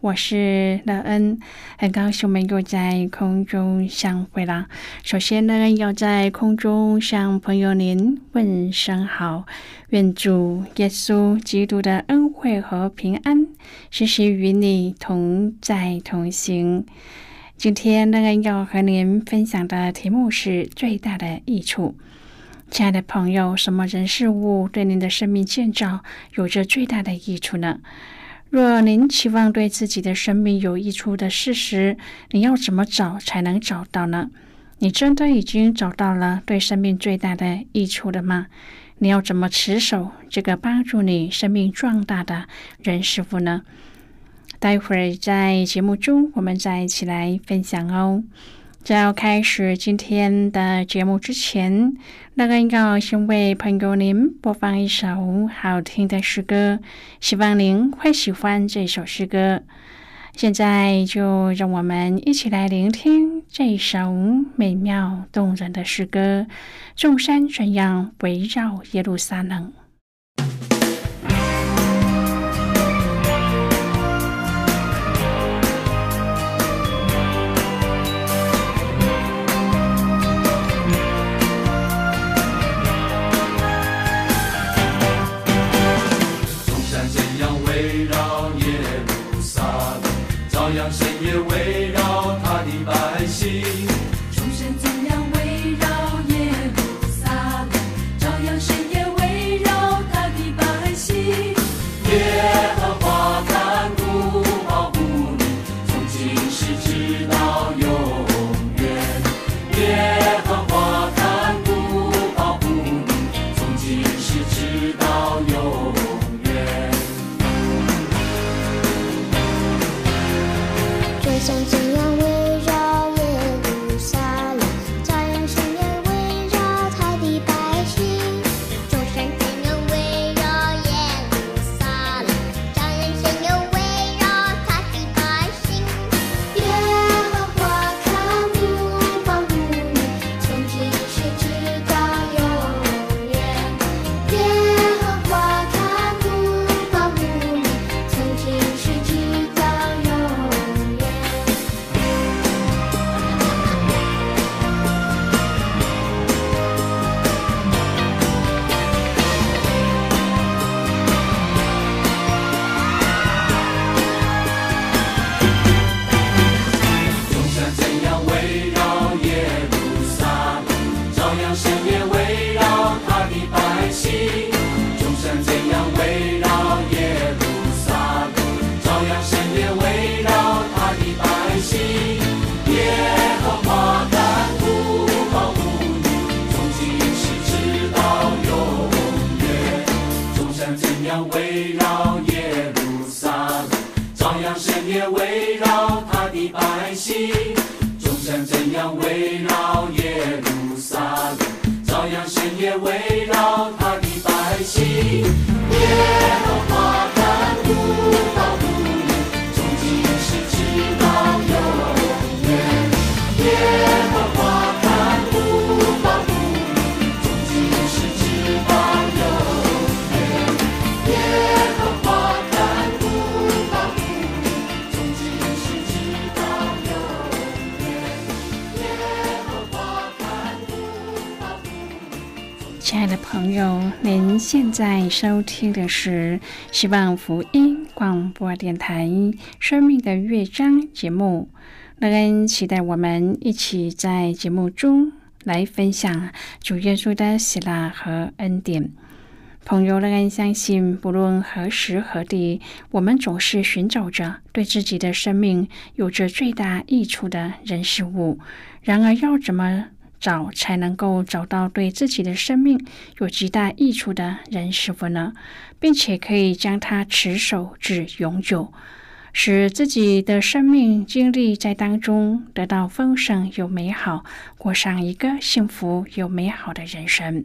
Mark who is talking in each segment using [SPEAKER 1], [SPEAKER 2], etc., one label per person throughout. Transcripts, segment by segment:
[SPEAKER 1] 我是乐恩，很高兴我们又在空中相会了。首先呢，要在空中向朋友您问声好，愿主耶稣基督的恩惠和平安时时与你同在同行。今天乐恩要和您分享的题目是最大的益处。亲爱的朋友，什么人事物对您的生命建造有着最大的益处呢？若您期望对自己的生命有益处的事实，你要怎么找才能找到呢？你真的已经找到了对生命最大的益处了吗？你要怎么持守这个帮助你生命壮大的人事物呢？待会儿在节目中，我们再一起来分享哦。在要开始今天的节目之前，那个要先为朋友您播放一首好听的诗歌，希望您会喜欢这首诗歌。现在就让我们一起来聆听这首美妙动人的诗歌：众山怎样围绕耶路撒冷？现在收听的是希望福音广播电台《生命的乐章》节目。乐恩期待我们一起在节目中来分享主耶稣的喜乐和恩典。朋友，乐恩相信，不论何时何地，我们总是寻找着对自己的生命有着最大益处的人事物。然而，要怎么找才能够找到对自己的生命有极大益处的人师傅呢？并且可以将它持守至永久？使自己的生命经历在当中得到丰盛又美好，过上一个幸福又美好的人生。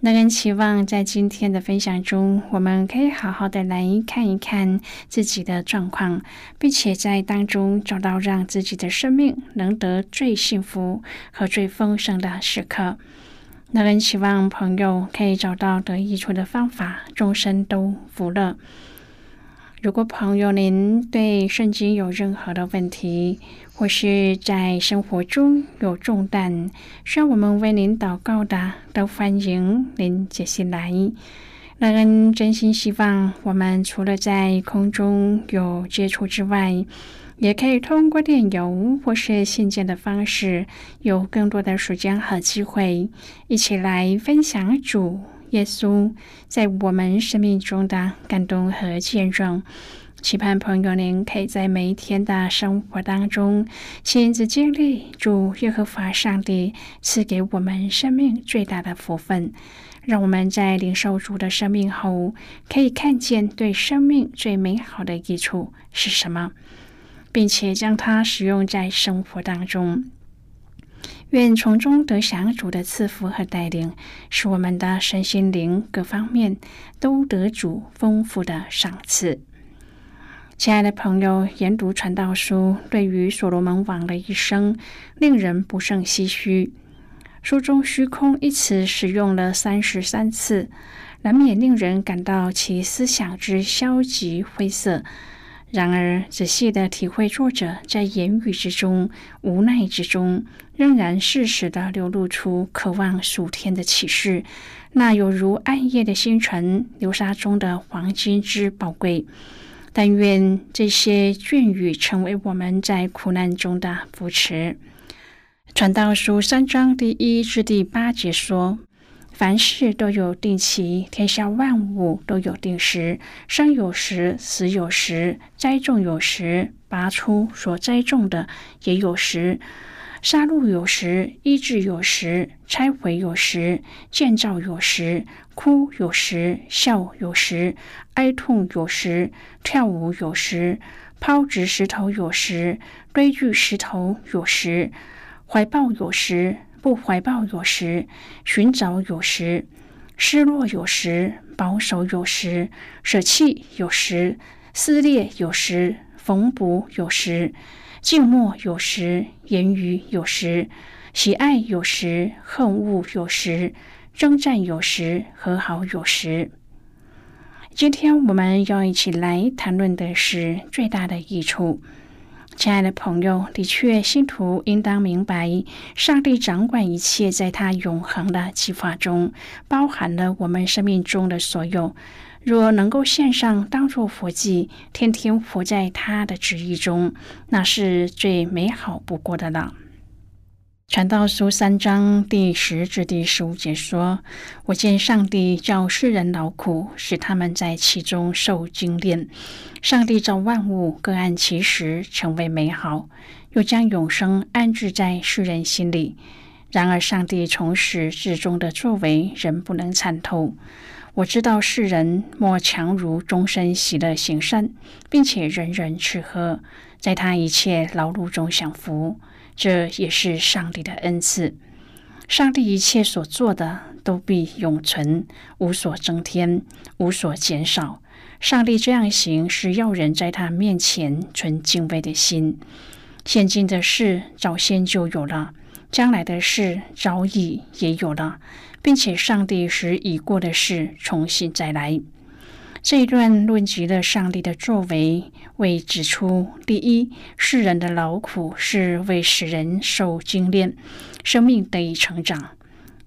[SPEAKER 1] 那人期望在今天的分享中，我们可以好好的来看一看自己的状况，并且在当中找到让自己的生命能得最幸福和最丰盛的时刻。那人期望朋友可以找到得益处的方法，终身都福乐。如果朋友您对圣经有任何的问题，或是在生活中有重担需要我们为您祷告的，都欢迎您写信来。乐恩真心希望我们除了在空中有接触之外，也可以通过电邮或是信件的方式，有更多的时间和机会，一起来分享主。耶稣在我们生命中的感动和见证，期盼朋友您可以在每一天的生活当中亲自经历主耶和华上帝赐给我们生命最大的福分，让我们在领受主的生命后，可以看见对生命最美好的益处是什么，并且将它使用在生活当中。愿从中得享主的赐福和带领，使我们的身心灵各方面都得主丰富的赏赐。亲爱的朋友，研读传道书，对于所罗门王的一生，令人不胜唏嘘。书中“虚空”一词使用了三十三次，难免令人感到其思想之消极灰色。然而，仔细的体会作者在言语之中、无奈之中，仍然适时的流露出渴望属天的启示，那有如暗夜的星辰、流沙中的黄金之宝贵。但愿这些眷语成为我们在苦难中的扶持。传道书三章第一至第八节说。凡事都有定期，天下万物都有定时。生有时，死有时；栽种有时，拔出所栽种的也有时；杀戮有时，医治有时；拆毁有时，建造有时；哭有时，笑有时；哀痛有时，跳舞有时；抛掷石头有时，堆聚石头有时；怀抱有时。不怀抱有时，寻找有时，失落有时，保守有时，舍弃有时，撕裂有时，缝补有时，静默有时，言语有时，喜爱有时，恨恶有时，征战有时，和好有时。今天我们要一起来谈论的是最大的益处。亲爱的朋友，的确，信徒应当明白，上帝掌管一切，在他永恒的计划中，包含了我们生命中的所有。若能够献上当作佛祭，天天活在他的旨意中，那是最美好不过的了。传道书三章第十至第十五节说：“我见上帝叫世人劳苦，使他们在其中受精炼。上帝造万物各按其时，成为美好，又将永生安置在世人心里。然而，上帝从始至终的作为，仍不能参透。我知道世人莫强如终身喜乐行善，并且人人吃喝，在他一切劳碌中享福。”这也是上帝的恩赐。上帝一切所做的都必永存，无所增添，无所减少。上帝这样行，是要人在他面前存敬畏的心。现今的事早先就有了，将来的事早已也有了，并且上帝使已过的事重新再来。这一段论及了上帝的作为，为指出：第一，世人的劳苦是为使人受精炼，生命得以成长；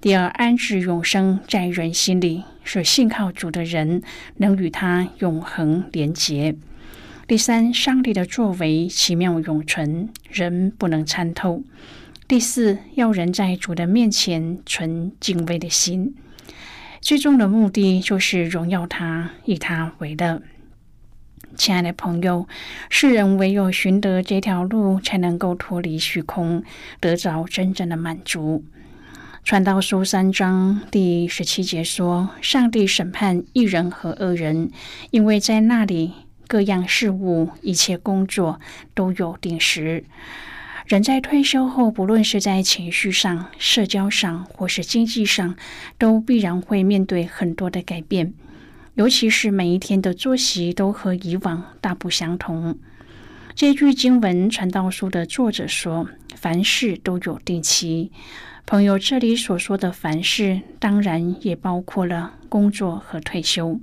[SPEAKER 1] 第二，安置永生在人心里，使信靠主的人能与他永恒连结；第三，上帝的作为奇妙永存，人不能参透；第四，要人在主的面前存敬畏的心。最终的目的就是荣耀他，以他为乐。亲爱的朋友，世人唯有寻得这条路，才能够脱离虚空，得着真正的满足。传道书三章第十七节说：“上帝审判一人和恶人，因为在那里各样事物、一切工作都有定时。”人在退休后，不论是在情绪上、社交上，或是经济上，都必然会面对很多的改变。尤其是每一天的作息都和以往大不相同。这句经文传道书的作者说：“凡事都有定期。”朋友，这里所说的凡事，当然也包括了工作和退休。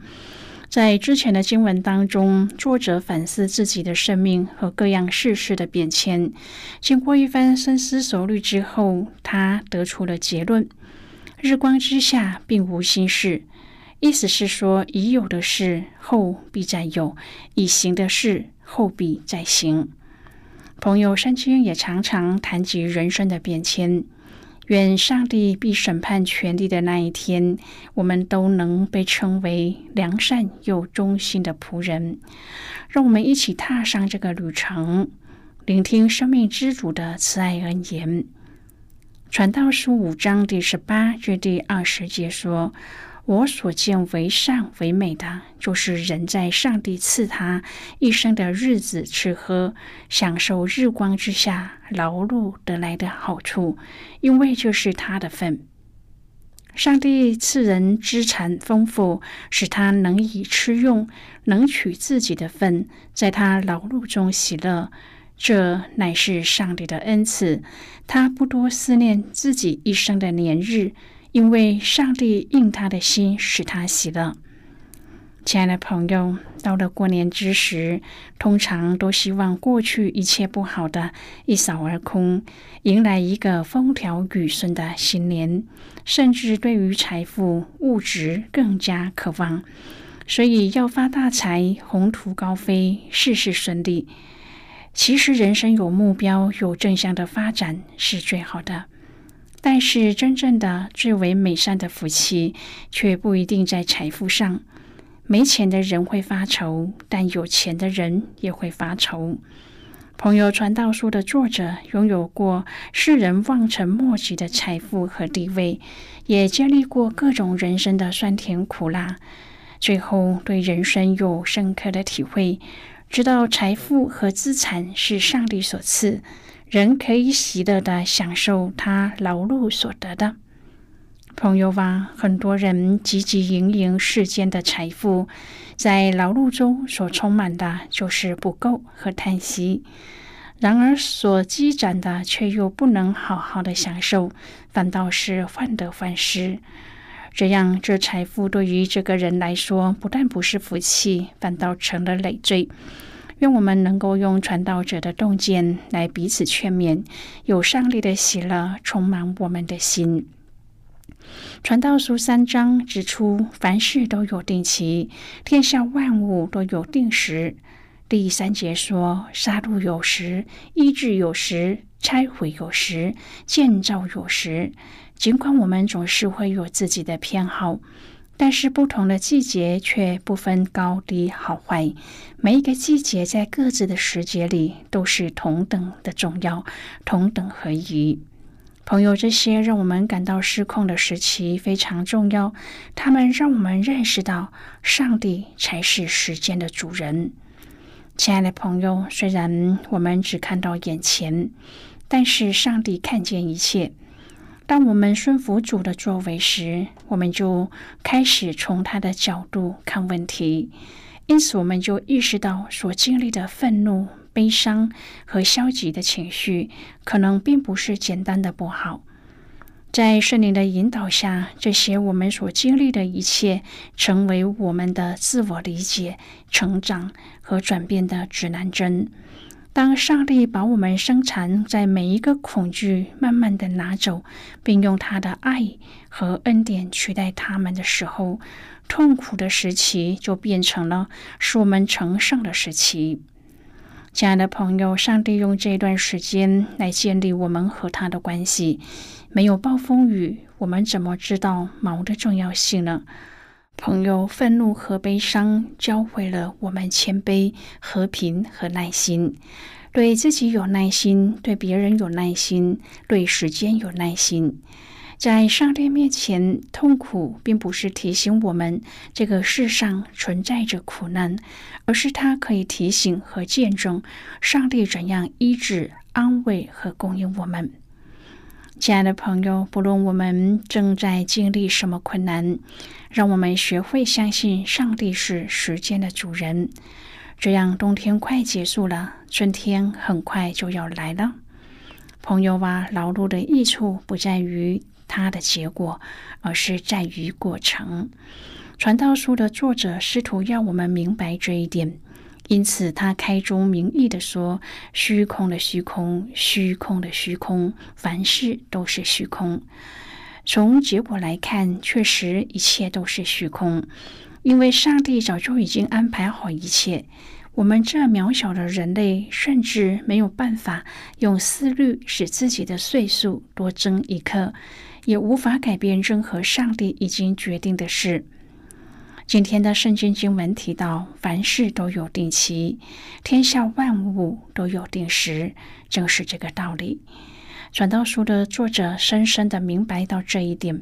[SPEAKER 1] 在之前的经文当中，作者反思自己的生命和各样世事的变迁。经过一番深思熟虑之后，他得出了结论：日光之下并无新事。意思是说，已有的事后必再有，已行的事后必再行。朋友，圣经也常常谈及人生的变迁。愿上帝必审判权力的那一天，我们都能被称为良善又忠心的仆人。让我们一起踏上这个旅程，聆听生命之主的慈爱恩言。传道书五章第十八至第二十节说。我所见为善为美的，就是人在上帝赐他一生的日子吃喝，享受日光之下劳碌得来的好处，因为这是他的份。上帝赐人资产丰富，使他能以吃用，能取自己的份，在他劳碌中喜乐，这乃是上帝的恩赐。他不多思念自己一生的年日。因为上帝应他的心，使他喜乐。亲爱的朋友，到了过年之时，通常都希望过去一切不好的一扫而空，迎来一个风调雨顺的新年。甚至对于财富、物质更加渴望，所以要发大财、宏图高飞、事事顺利。其实，人生有目标、有正向的发展是最好的。但是，真正的最为美善的福气，却不一定在财富上。没钱的人会发愁，但有钱的人也会发愁。朋友传道书的作者拥有过世人望尘莫及的财富和地位，也经历过各种人生的酸甜苦辣，最后对人生有深刻的体会，知道财富和资产是上帝所赐。人可以喜乐的享受他劳碌所得的。朋友啊，很多人汲汲营营世间的财富，在劳碌中所充满的就是不够和叹息。然而，所积攒的却又不能好好的享受，反倒是患得患失。这样，这财富对于这个人来说，不但不是福气，反倒成了累赘。愿我们能够用传道者的洞见来彼此劝勉，有上帝的喜乐充满我们的心。传道书三章指出，凡事都有定期，天下万物都有定时。第三节说：杀戮有时，医治有时，拆毁有时，建造有时。尽管我们总是会有自己的偏好。但是不同的季节却不分高低好坏，每一个季节在各自的时节里都是同等的重要，同等合宜。朋友，这些让我们感到失控的时期非常重要，他们让我们认识到上帝才是时间的主人。亲爱的朋友，虽然我们只看到眼前，但是上帝看见一切。当我们顺服主的作为时，我们就开始从他的角度看问题，因此我们就意识到所经历的愤怒、悲伤和消极的情绪，可能并不是简单的不好。在圣灵的引导下，这些我们所经历的一切，成为我们的自我理解、成长和转变的指南针。当上帝把我们生产在每一个恐惧慢慢的拿走，并用他的爱和恩典取代他们的时候，痛苦的时期就变成了使我们成圣的时期。亲爱的朋友，上帝用这段时间来建立我们和他的关系。没有暴风雨，我们怎么知道毛的重要性呢？朋友，愤怒和悲伤教会了我们谦卑、和平和耐心。对自己有耐心，对别人有耐心，对时间有耐心。在上帝面前，痛苦并不是提醒我们这个世上存在着苦难，而是它可以提醒和见证上帝怎样医治、安慰和供应我们。亲爱的朋友，不论我们正在经历什么困难，让我们学会相信上帝是时间的主人。这样，冬天快结束了，春天很快就要来了。朋友啊，劳碌的益处不在于它的结果，而是在于过程。传道书的作者试图要我们明白这一点。因此，他开宗明义的说：“虚空的虚空，虚空的虚空，凡事都是虚空。”从结果来看，确实一切都是虚空，因为上帝早就已经安排好一切。我们这渺小的人类，甚至没有办法用思虑使自己的岁数多增一刻，也无法改变任何上帝已经决定的事。今天的圣经经文提到，凡事都有定期，天下万物都有定时，正是这个道理。传道书的作者深深的明白到这一点，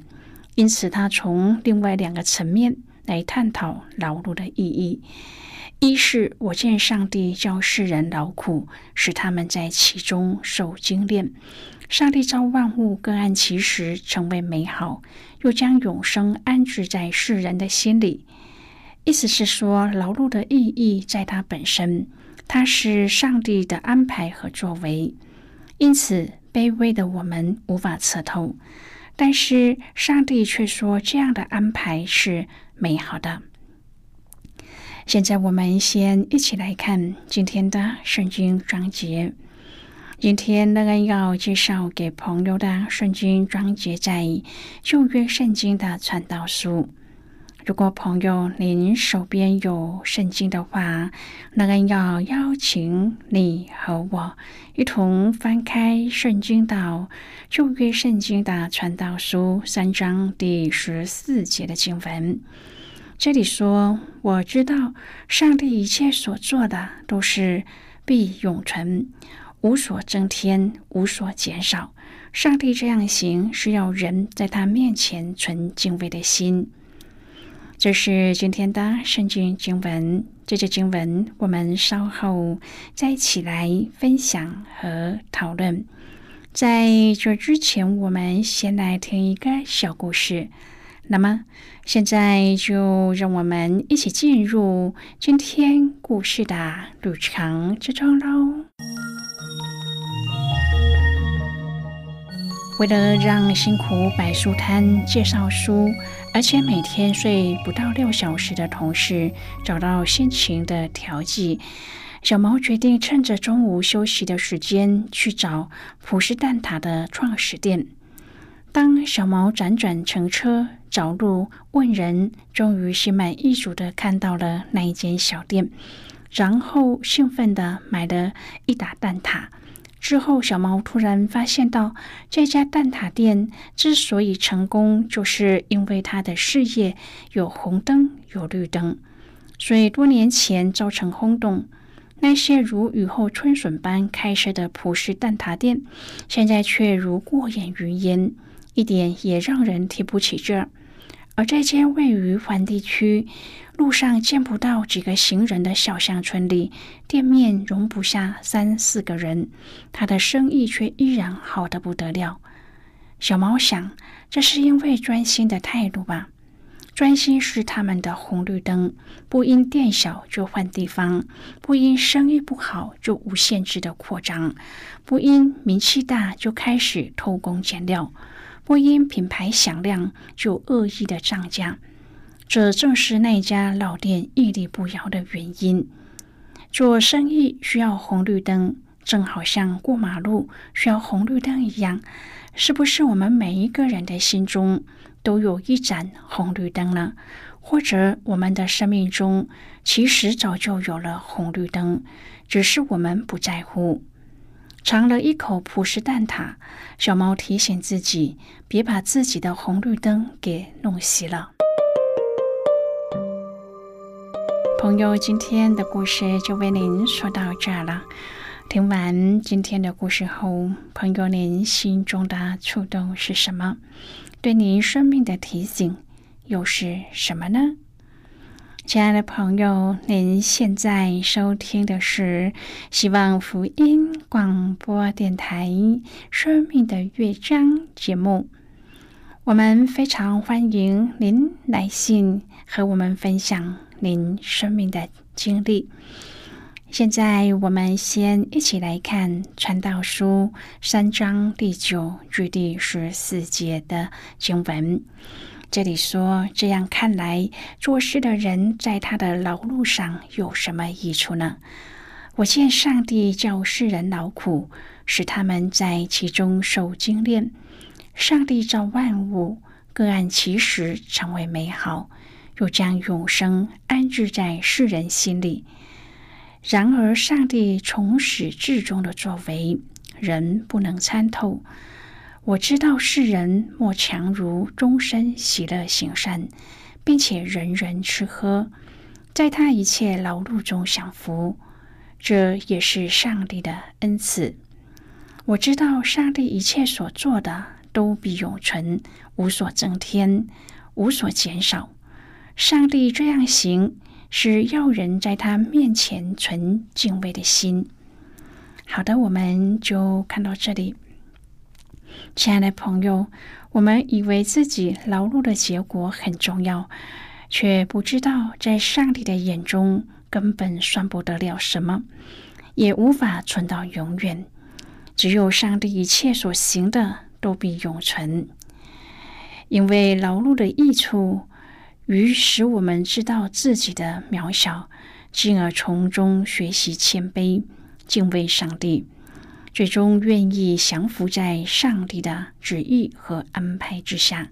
[SPEAKER 1] 因此他从另外两个层面来探讨劳碌的意义：一是我见上帝教世人劳苦，使他们在其中受精炼；上帝造万物各按其时成为美好，又将永生安置在世人的心里。意思是说，劳碌的意义在它本身，它是上帝的安排和作为。因此，卑微的我们无法测透，但是上帝却说这样的安排是美好的。现在，我们先一起来看今天的圣经章节。今天乐恩要介绍给朋友的圣经章节，在旧约圣经的传道书。如果朋友您手边有圣经的话，那个要邀请你和我一同翻开圣经到旧约圣经的传道书三章第十四节的经文。这里说：“我知道上帝一切所做的都是必永存，无所增添，无所减少。上帝这样行，是要人在他面前存敬畏的心。”这是今天的圣经经文，这些经文我们稍后再一起来分享和讨论。在这之前，我们先来听一个小故事。那么，现在就让我们一起进入今天故事的旅程之中喽。为了让辛苦摆书摊介绍书。而且每天睡不到六小时的同事找到心情的调剂，小毛决定趁着中午休息的时间去找普斯蛋挞的创始店。当小毛辗转乘车找路问人，终于心满意足的看到了那一间小店，然后兴奋的买了一打蛋挞。之后，小猫突然发现到，这家蛋挞店之所以成功，就是因为它的事业有红灯有绿灯，所以多年前造成轰动。那些如雨后春笋般开设的葡式蛋挞店，现在却如过眼云烟，一点也让人提不起劲儿。而这间位于环地区。路上见不到几个行人的小乡村里，店面容不下三四个人，他的生意却依然好的不得了。小猫想，这是因为专心的态度吧？专心是他们的红绿灯，不因店小就换地方，不因生意不好就无限制的扩张，不因名气大就开始偷工减料，不因品牌响亮就恶意的涨价。这正是那家老店屹立不摇的原因。做生意需要红绿灯，正好像过马路需要红绿灯一样。是不是我们每一个人的心中都有一盏红绿灯呢？或者我们的生命中其实早就有了红绿灯，只是我们不在乎。尝了一口葡式蛋挞，小猫提醒自己别把自己的红绿灯给弄熄了。朋友，今天的故事就为您说到这儿了。听完今天的故事后，朋友，您心中的触动是什么？对您生命的提醒又是什么呢？亲爱的朋友，您现在收听的是希望福音广播电台《生命的乐章》节目。我们非常欢迎您来信和我们分享您生命的经历。现在，我们先一起来看《传道书》三章第九至第十四节的经文。这里说：“这样看来，做事的人在他的劳碌上有什么益处呢？我见上帝叫世人劳苦，使他们在其中受精炼。上帝造万物，各按其时成为美好，又将永生安置在世人心里。”然而，上帝从始至终的作为，人不能参透。我知道世人莫强如终身喜乐行善，并且人人吃喝，在他一切劳碌中享福，这也是上帝的恩赐。我知道上帝一切所做的都必永存，无所增添，无所减少。上帝这样行。是要人在他面前存敬畏的心。好的，我们就看到这里。亲爱的朋友，我们以为自己劳碌的结果很重要，却不知道在上帝的眼中根本算不得了什么，也无法存到永远。只有上帝一切所行的都必永存，因为劳碌的益处。于使我们知道自己的渺小，进而从中学习谦卑、敬畏上帝，最终愿意降服在上帝的旨意和安排之下。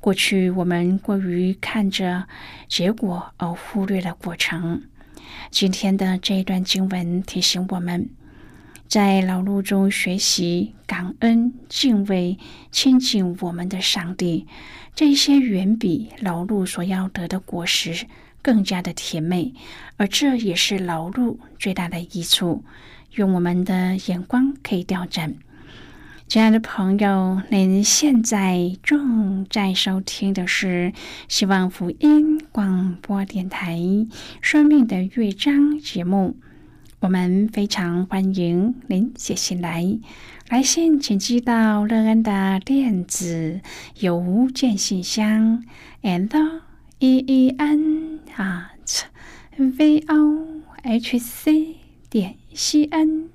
[SPEAKER 1] 过去我们过于看着结果而忽略了过程。今天的这一段经文提醒我们，在劳碌中学习感恩、敬畏、亲近我们的上帝。这些远比劳碌所要得的果实更加的甜美，而这也是劳碌最大的益处。用我们的眼光可以调整。亲爱的朋友，您现在正在收听的是希望福音广播电台《生命的乐章》节目。我们非常欢迎您写信来。来信请寄到乐恩的电子邮件信箱，and e e n at v o h c 点 c n。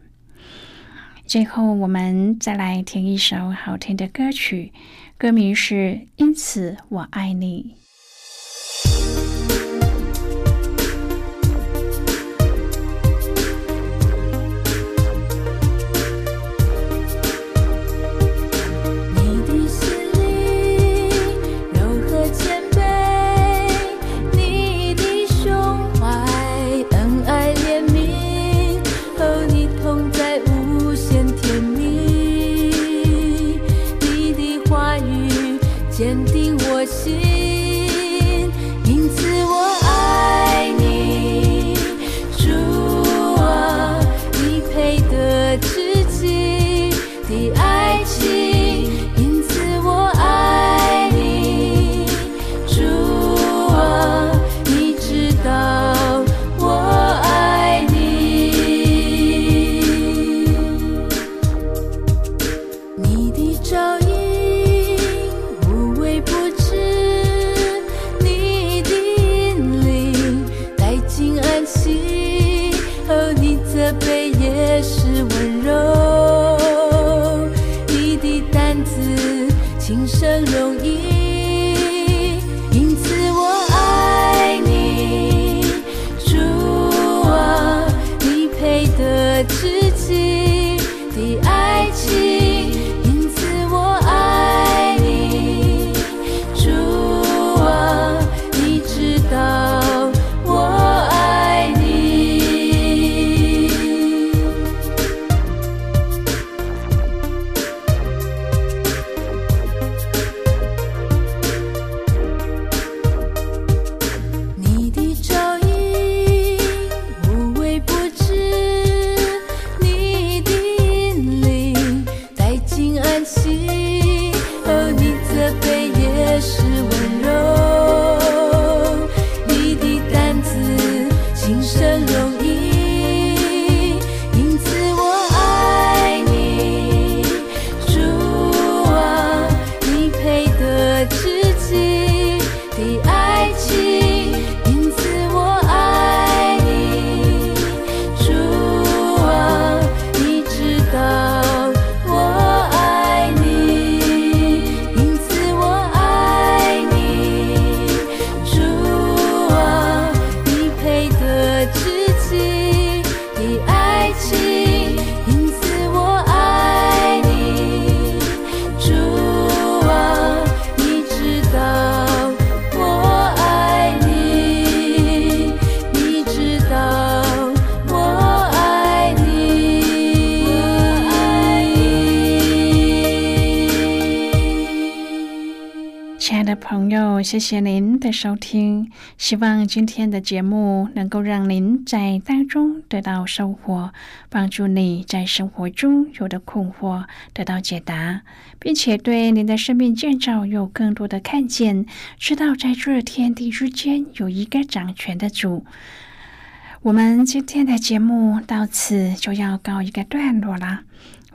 [SPEAKER 1] 最后，我们再来听一首好听的歌曲，歌名是《因此我爱你》。
[SPEAKER 2] 自己的爱情。
[SPEAKER 1] 谢谢您的收听。希望今天的节目能够让您在当中得到收获，帮助你在生活中有的困惑得到解答，并且对您的生命建造有更多的看见，知道在这天地之间有一个掌权的主。我们今天的节目到此就要告一个段落了，